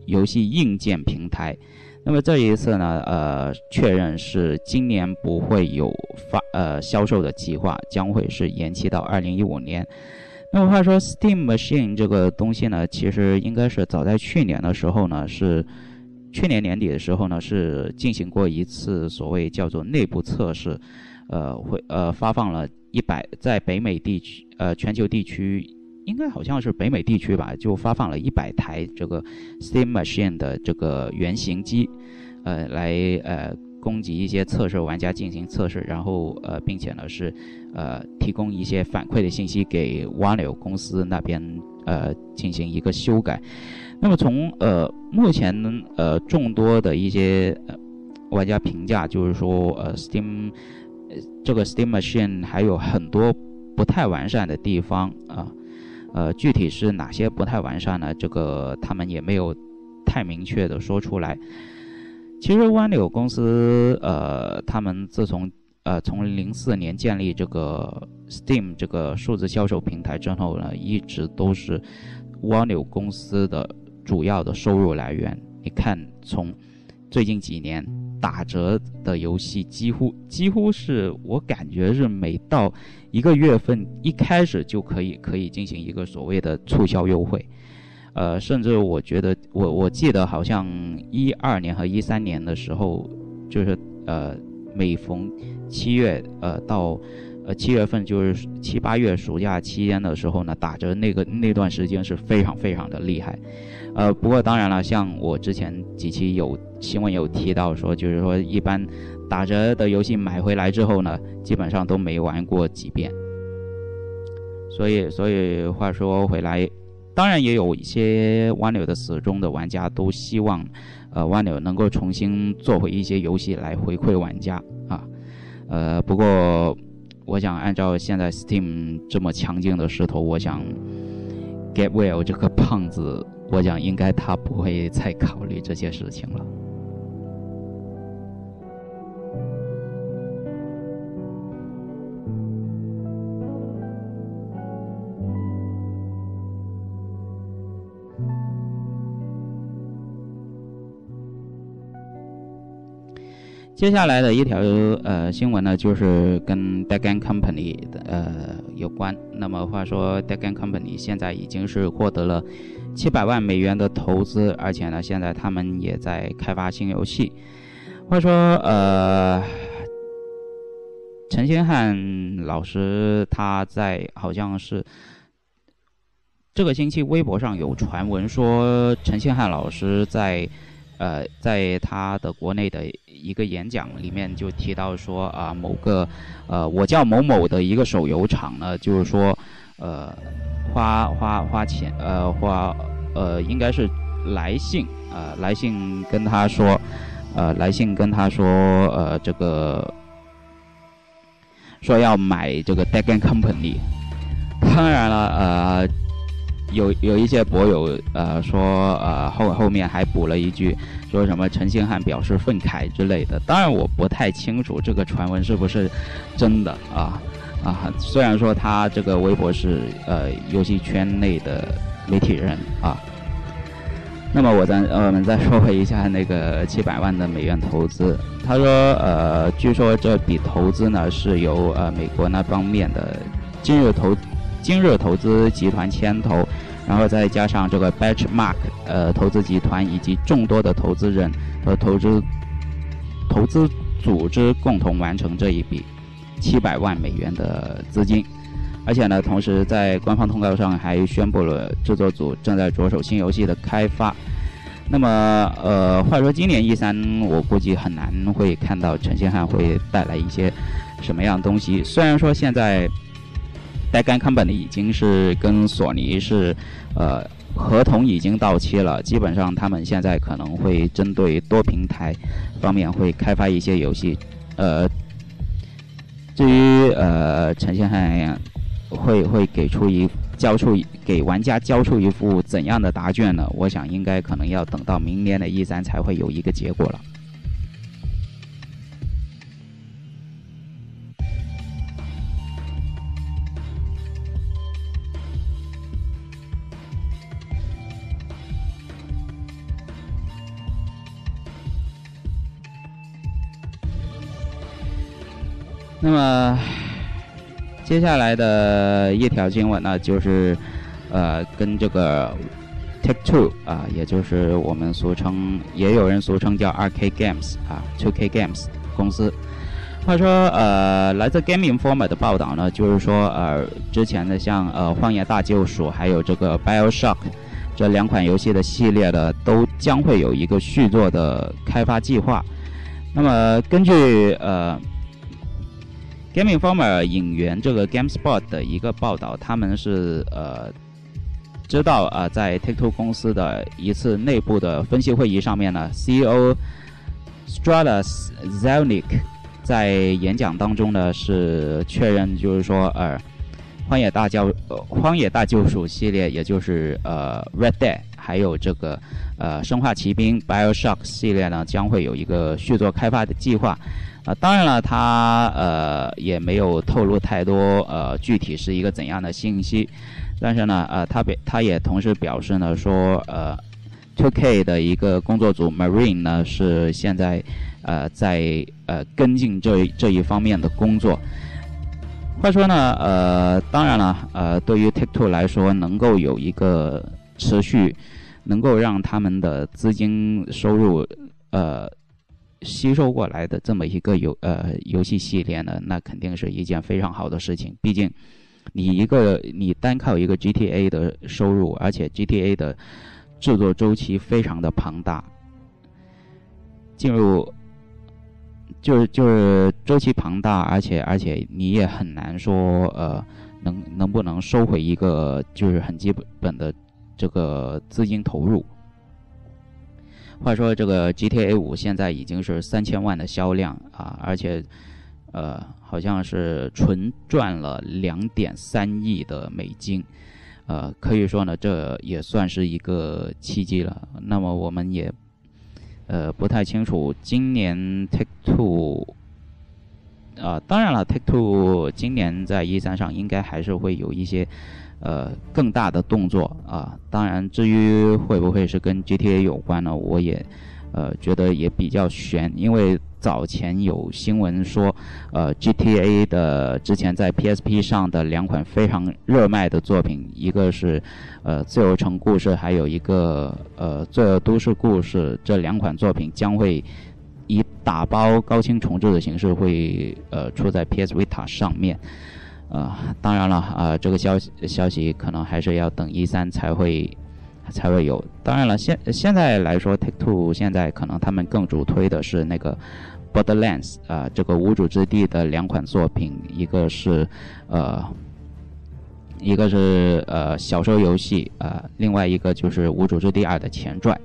游戏硬件平台，那么这一次呢，呃，确认是今年不会有发呃销售的计划，将会是延期到二零一五年。那么话说，Steam Machine 这个东西呢，其实应该是早在去年的时候呢，是去年年底的时候呢，是进行过一次所谓叫做内部测试，呃，会呃发放了一百在北美地区呃全球地区。应该好像是北美地区吧，就发放了一百台这个 Steam Machine 的这个原型机，呃，来呃供给一些测试玩家进行测试，然后呃，并且呢是呃提供一些反馈的信息给 One 公司那边呃进行一个修改。那么从呃目前呃众多的一些玩家评价，就是说呃 Steam 这个 Steam Machine 还有很多不太完善的地方啊。呃，具体是哪些不太完善呢？这个他们也没有太明确的说出来。其实湾柳公司，呃，他们自从呃从零四年建立这个 Steam 这个数字销售平台之后呢，一直都是湾柳公司的主要的收入来源。你看，从最近几年。打折的游戏几乎几乎是我感觉是每到一个月份一开始就可以可以进行一个所谓的促销优惠，呃，甚至我觉得我我记得好像一二年和一三年的时候，就是呃每逢七月呃到呃七月份就是七八月暑假期间的时候呢，打折那个那段时间是非常非常的厉害。呃，不过当然了，像我之前几期有新闻有提到说，就是说一般打折的游戏买回来之后呢，基本上都没玩过几遍。所以，所以话说回来，当然也有一些弯柳的死忠的玩家都希望，呃，弯柳能够重新做回一些游戏来回馈玩家啊。呃，不过我想按照现在 Steam 这么强劲的势头，我想 Get Well 这个胖子。我想，应该他不会再考虑这些事情了。接下来的一条呃新闻呢，就是跟 Dagan Company 的呃有关。那么话说，Dagan Company 现在已经是获得了。七百万美元的投资，而且呢，现在他们也在开发新游戏。话说，呃，陈星汉老师他在好像是这个星期微博上有传闻说，陈星汉老师在呃在他的国内的一个演讲里面就提到说啊，某个呃我叫某某的一个手游厂呢，就是说呃。花花花钱，呃，花，呃，应该是来信，呃，来信跟他说，呃，来信跟他说，呃，这个说要买这个 Degan Company。当然了，呃，有有一些博友呃说呃后后面还补了一句，说什么陈星汉表示愤慨之类的。当然我不太清楚这个传闻是不是真的啊啊。虽然说他这个微博是呃游戏圈内的媒体人啊。那么我再呃我们再说回一下那个七百万的美元投资。他说呃，据说这笔投资呢是由呃美国那方面的今日投。今日投资集团牵头，然后再加上这个 Benchmark 呃投资集团以及众多的投资人和投资投资组织共同完成这一笔七百万美元的资金，而且呢，同时在官方通告上还宣布了制作组正在着手新游戏的开发。那么呃，话说今年 E 三，我估计很难会看到陈星汉会带来一些什么样东西。虽然说现在。带干 company 已经是跟索尼是，呃，合同已经到期了。基本上他们现在可能会针对多平台方面会开发一些游戏。呃，至于呃陈先生会会给出一交出给玩家交出一副怎样的答卷呢？我想应该可能要等到明年的 E 三才会有一个结果了。那么，接下来的一条新闻呢，就是，呃，跟这个 Take Two 啊，也就是我们俗称，也有人俗称叫 RK Games 啊，Two K Games 公司。话说，呃，来自 Game Informer 的报道呢，就是说，呃，之前的像呃《荒野大救赎》还有这个 BioShock 这两款游戏的系列的，都将会有一个续作的开发计划。那么，根据呃。Game Informer 引援这个 GameSpot 的一个报道，他们是呃知道啊，在 Take Two 公司的一次内部的分析会议上面呢，CEO Stratas Zelnick 在演讲当中呢是确认，就是说呃，荒野大救荒野大救赎系列，也就是呃 Red Dead，还有这个呃生化奇兵 BioShock 系列呢，将会有一个续作开发的计划。啊，当然了，他呃也没有透露太多呃具体是一个怎样的信息，但是呢，呃，他表他也同时表示呢说，呃，Two K 的一个工作组 Marine 呢是现在呃在呃跟进这这一方面的工作。话说呢，呃，当然了，呃，对于 Take Two 来说，能够有一个持续能够让他们的资金收入呃。吸收过来的这么一个游呃游戏系列呢，那肯定是一件非常好的事情。毕竟，你一个你单靠一个 GTA 的收入，而且 GTA 的制作周期非常的庞大，进入就是就是周期庞大，而且而且你也很难说呃能能不能收回一个就是很基本的这个资金投入。话说，这个 GTA 五现在已经是三千万的销量啊，而且，呃，好像是纯赚了两点三亿的美金，呃，可以说呢，这也算是一个奇迹了。那么，我们也，呃，不太清楚今年 Take Two，啊，当然了，Take Two 今年在一三上应该还是会有一些。呃，更大的动作啊，当然，至于会不会是跟 GTA 有关呢？我也，呃，觉得也比较悬，因为早前有新闻说，呃，GTA 的之前在 PSP 上的两款非常热卖的作品，一个是呃《自由城故事》，还有一个呃《罪恶都市故事》，这两款作品将会以打包高清重制的形式会呃出在 PS Vita 上面。呃，当然了，啊，这个消息消息可能还是要等一三才会才会有。当然了，现现在来说，Take Two 现在可能他们更主推的是那个 Borderlands 啊，这个无主之地的两款作品，一个是呃，一个是呃小说游戏啊，另外一个就是无主之地二的前传。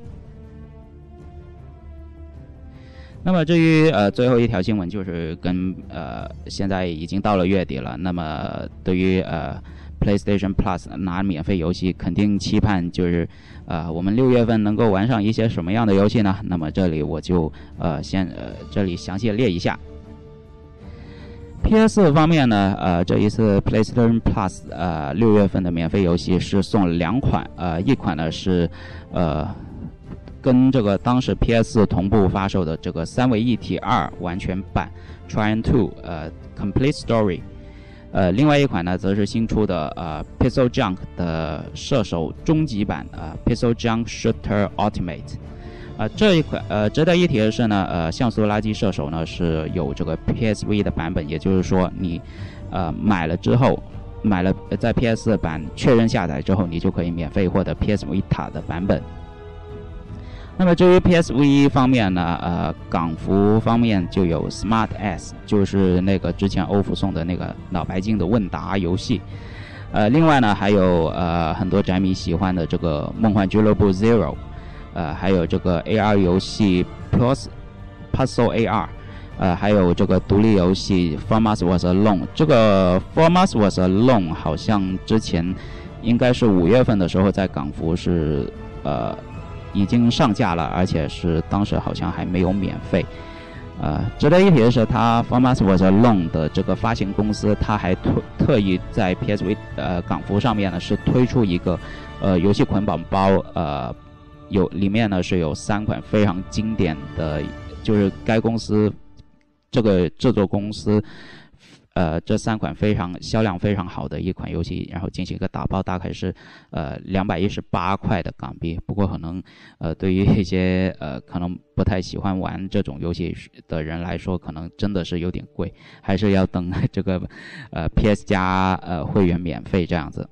那么至于呃最后一条新闻就是跟呃现在已经到了月底了，那么对于呃 PlayStation Plus 拿免费游戏，肯定期盼就是，呃，我们六月份能够玩上一些什么样的游戏呢？那么这里我就呃先呃这里详细列一下。PS 方面呢，呃，这一次 PlayStation Plus 呃六月份的免费游戏是送两款，呃，一款呢是呃跟这个当时 PS 同步发售的这个三维一体二完全版，Trying to 呃 Complete Story。呃，另外一款呢，则是新出的呃，Pixel Junk 的射手终极版啊，Pixel Junk Shooter Ultimate。啊，这一款呃，值得一提的是呢，呃，像素垃圾射手呢是有这个 PSV 的版本，也就是说你呃买了之后，买了在 PS 版确认下载之后，你就可以免费获得 PS Vita 的版本。那么至于 PSV 方面呢，呃，港服方面就有 Smart S，就是那个之前欧服送的那个脑白金的问答游戏，呃，另外呢还有呃很多宅迷喜欢的这个梦幻俱乐部 Zero，呃，还有这个 AR 游戏 Plus Puzzle AR，呃，还有这个独立游戏 Formus Was Alone，这个 Formus Was Alone 好像之前应该是五月份的时候在港服是呃。已经上架了，而且是当时好像还没有免费。呃，值得一提的是，它 f o r m a s Was Alone 的这个发行公司，它还特特意在 PSV 呃港服上面呢是推出一个呃游戏捆绑包，呃有里面呢是有三款非常经典的，就是该公司这个制作公司。呃，这三款非常销量非常好的一款游戏，然后进行一个打包，大概是呃两百一十八块的港币。不过可能呃对于一些呃可能不太喜欢玩这种游戏的人来说，可能真的是有点贵，还是要等 *laughs* 这个呃 PS 加呃会员免费这样子。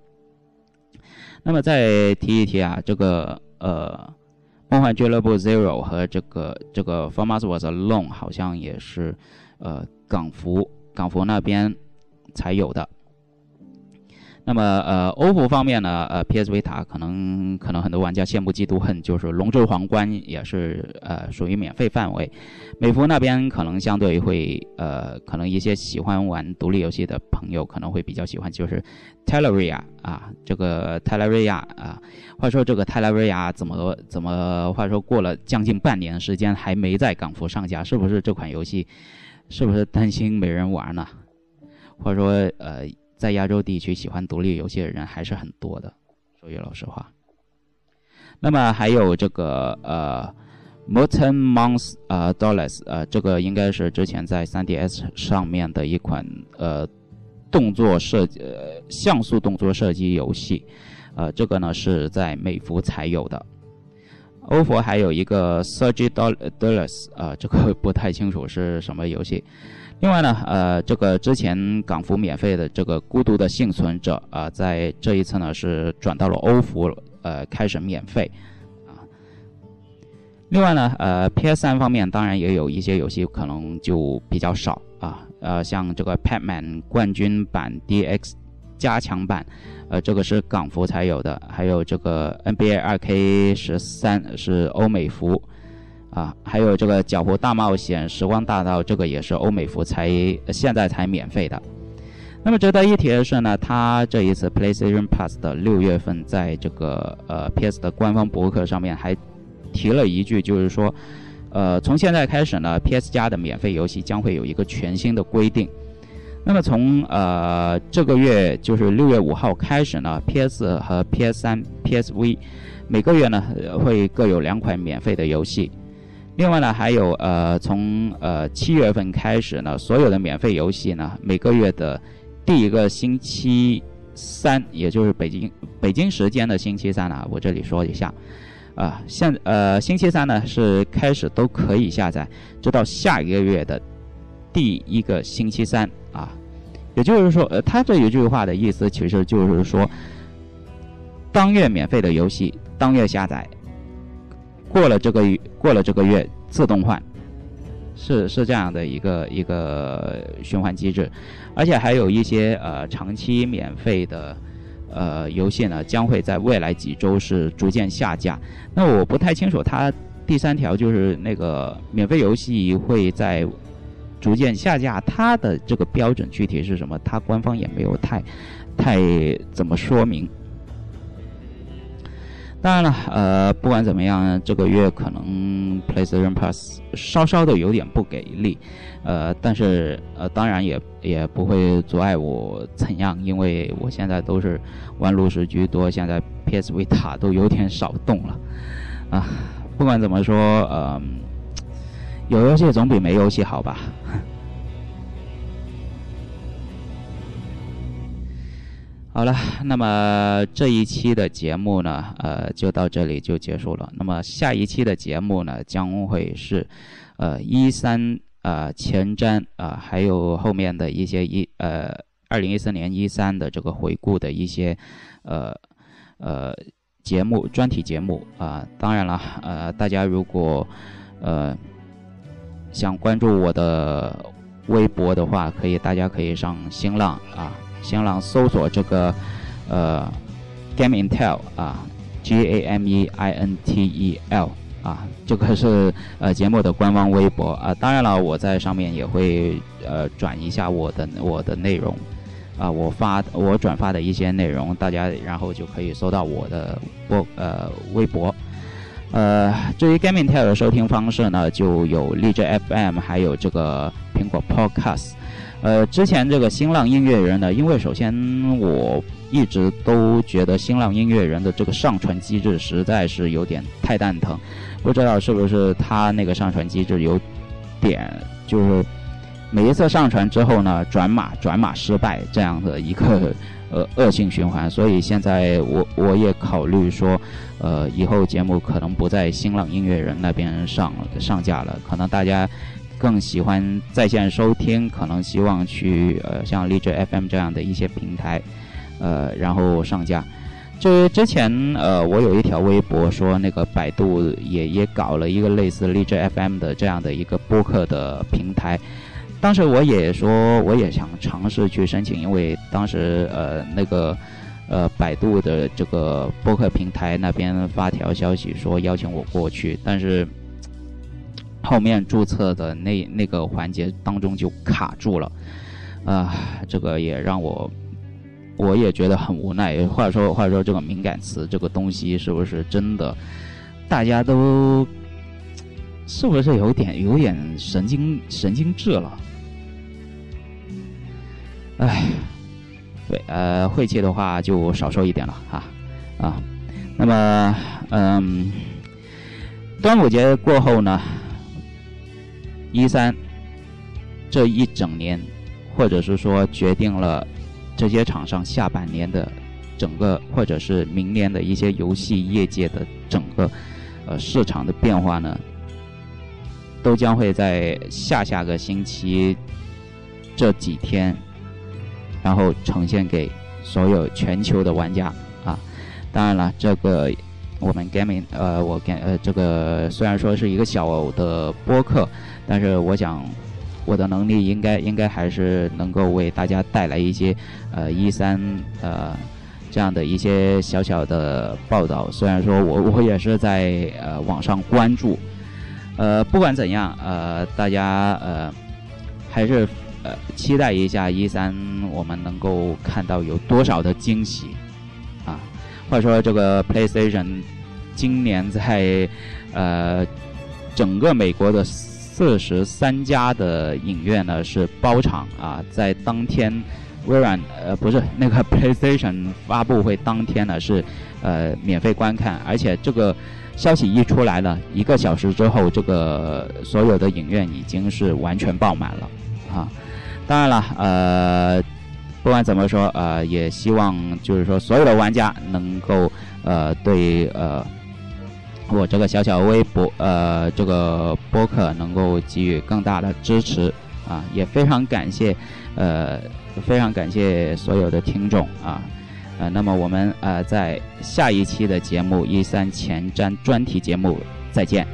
那么再提一提啊，这个呃梦幻俱乐部 Zero 和这个这个 f o r m a s Was Alone 好像也是呃港服。港服那边才有的。那么，呃，欧服方面呢，呃，PS Vita 可能可能很多玩家羡慕嫉妒恨，就是《龙之皇冠》也是呃属于免费范围。美服那边可能相对会呃，可能一些喜欢玩独立游戏的朋友可能会比较喜欢，就是 Teleria 啊，这个 Teleria 啊。话说这个 Teleria 怎么怎么话说过了将近半年时间还没在港服上架，是不是这款游戏？是不是担心没人玩呢？或者说，呃，在亚洲地区喜欢独立游戏的人还是很多的。说句老实话。那么还有这个呃，Moten Months 呃 Dollars 呃，这个应该是之前在 3DS 上面的一款呃动作设呃像素动作射击游戏。呃，这个呢是在美服才有的。欧服还有一个 Surge Dollars，呃，这个不太清楚是什么游戏。另外呢，呃，这个之前港服免费的这个孤独的幸存者，啊，在这一次呢是转到了欧服，呃，开始免费，啊。另外呢，呃，PS3 方面当然也有一些游戏可能就比较少啊，呃，像这个 Pac-Man 冠军版 DX 加强版。呃，这个是港服才有的，还有这个 NBA 2K 十三是欧美服，啊，还有这个《角湖大冒险：时光大道》，这个也是欧美服才现在才免费的。那么值得一提的是呢，它这一次 PlayStation Plus 的六月份在这个呃 PS 的官方博客上面还提了一句，就是说，呃，从现在开始呢，PS 加的免费游戏将会有一个全新的规定。那么从呃这个月就是六月五号开始呢，PS 和 PS 三、PSV 每个月呢会各有两款免费的游戏。另外呢，还有呃从呃七月份开始呢，所有的免费游戏呢每个月的第一个星期三，也就是北京北京时间的星期三啊，我这里说一下啊，现呃星期三呢是开始都可以下载，直到下一个月的第一个星期三。也就是说，呃，他这一句话的意思其实就是说，当月免费的游戏当月下载，过了这个月过了这个月自动换，是是这样的一个一个循环机制，而且还有一些呃长期免费的呃游戏呢，将会在未来几周是逐渐下架。那我不太清楚，它第三条就是那个免费游戏会在。逐渐下架，它的这个标准具体是什么？它官方也没有太太怎么说明。当然了，呃，不管怎么样，这个月可能 PlayStation Plus 稍稍的有点不给力，呃，但是呃，当然也也不会阻碍我怎样，因为我现在都是玩炉石居多，现在 PS Vita 都有点少动了，啊，不管怎么说，呃，有游戏总比没游戏好吧。好了，那么这一期的节目呢，呃，就到这里就结束了。那么下一期的节目呢，将会是，呃，一三呃前瞻啊，还有后面的一些一呃二零一四年一三的这个回顾的一些，呃呃节目专题节目啊。当然了，呃，大家如果呃想关注我的微博的话，可以，大家可以上新浪啊。新浪搜索这个，呃，Game Intel 啊，G A M E I N T E L 啊，这个是呃节目的官方微博啊。当然了，我在上面也会呃转一下我的我的内容啊，我发我转发的一些内容，大家然后就可以搜到我的播呃微博。呃，至于 Game Intel 的收听方式呢，就有荔枝 FM，还有这个苹果 Podcast。呃，之前这个新浪音乐人呢，因为首先我一直都觉得新浪音乐人的这个上传机制实在是有点太蛋疼，不知道是不是他那个上传机制有点就是每一次上传之后呢，转码转码失败这样的一个 *laughs* 呃恶性循环，所以现在我我也考虑说，呃，以后节目可能不在新浪音乐人那边上上架了，可能大家。更喜欢在线收听，可能希望去呃像荔枝 FM 这样的一些平台，呃，然后上架。就之前呃，我有一条微博说，那个百度也也搞了一个类似荔枝 FM 的这样的一个播客的平台。当时我也说，我也想尝试去申请，因为当时呃那个呃百度的这个播客平台那边发条消息说邀请我过去，但是。后面注册的那那个环节当中就卡住了，啊，这个也让我，我也觉得很无奈。话说话说，这个敏感词这个东西是不是真的？大家都是不是有点有点神经神经质了？哎，对，呃，晦气的话就少说一点了哈，啊，那么嗯，端午节过后呢？一三这一整年，或者是说决定了这些厂商下半年的整个，或者是明年的一些游戏业界的整个呃市场的变化呢，都将会在下下个星期这几天，然后呈现给所有全球的玩家啊。当然了，这个我们 gaming 呃，我 g 呃这个虽然说是一个小的播客。但是我想，我的能力应该应该还是能够为大家带来一些呃一三呃这样的一些小小的报道。虽然说我我也是在呃网上关注，呃不管怎样呃大家呃还是呃期待一下一三我们能够看到有多少的惊喜啊，或者说这个 PlayStation 今年在呃整个美国的。四十三家的影院呢是包场啊，在当天微软呃不是那个 *laughs* PlayStation 发布会当天呢是呃免费观看，而且这个消息一出来了，一个小时之后，这个所有的影院已经是完全爆满了啊。当然了，呃，不管怎么说，呃，也希望就是说所有的玩家能够呃对呃。我这个小小微博，呃，这个播客能够给予更大的支持啊，也非常感谢，呃，非常感谢所有的听众啊，呃，那么我们呃在下一期的节目一三前瞻专题节目再见。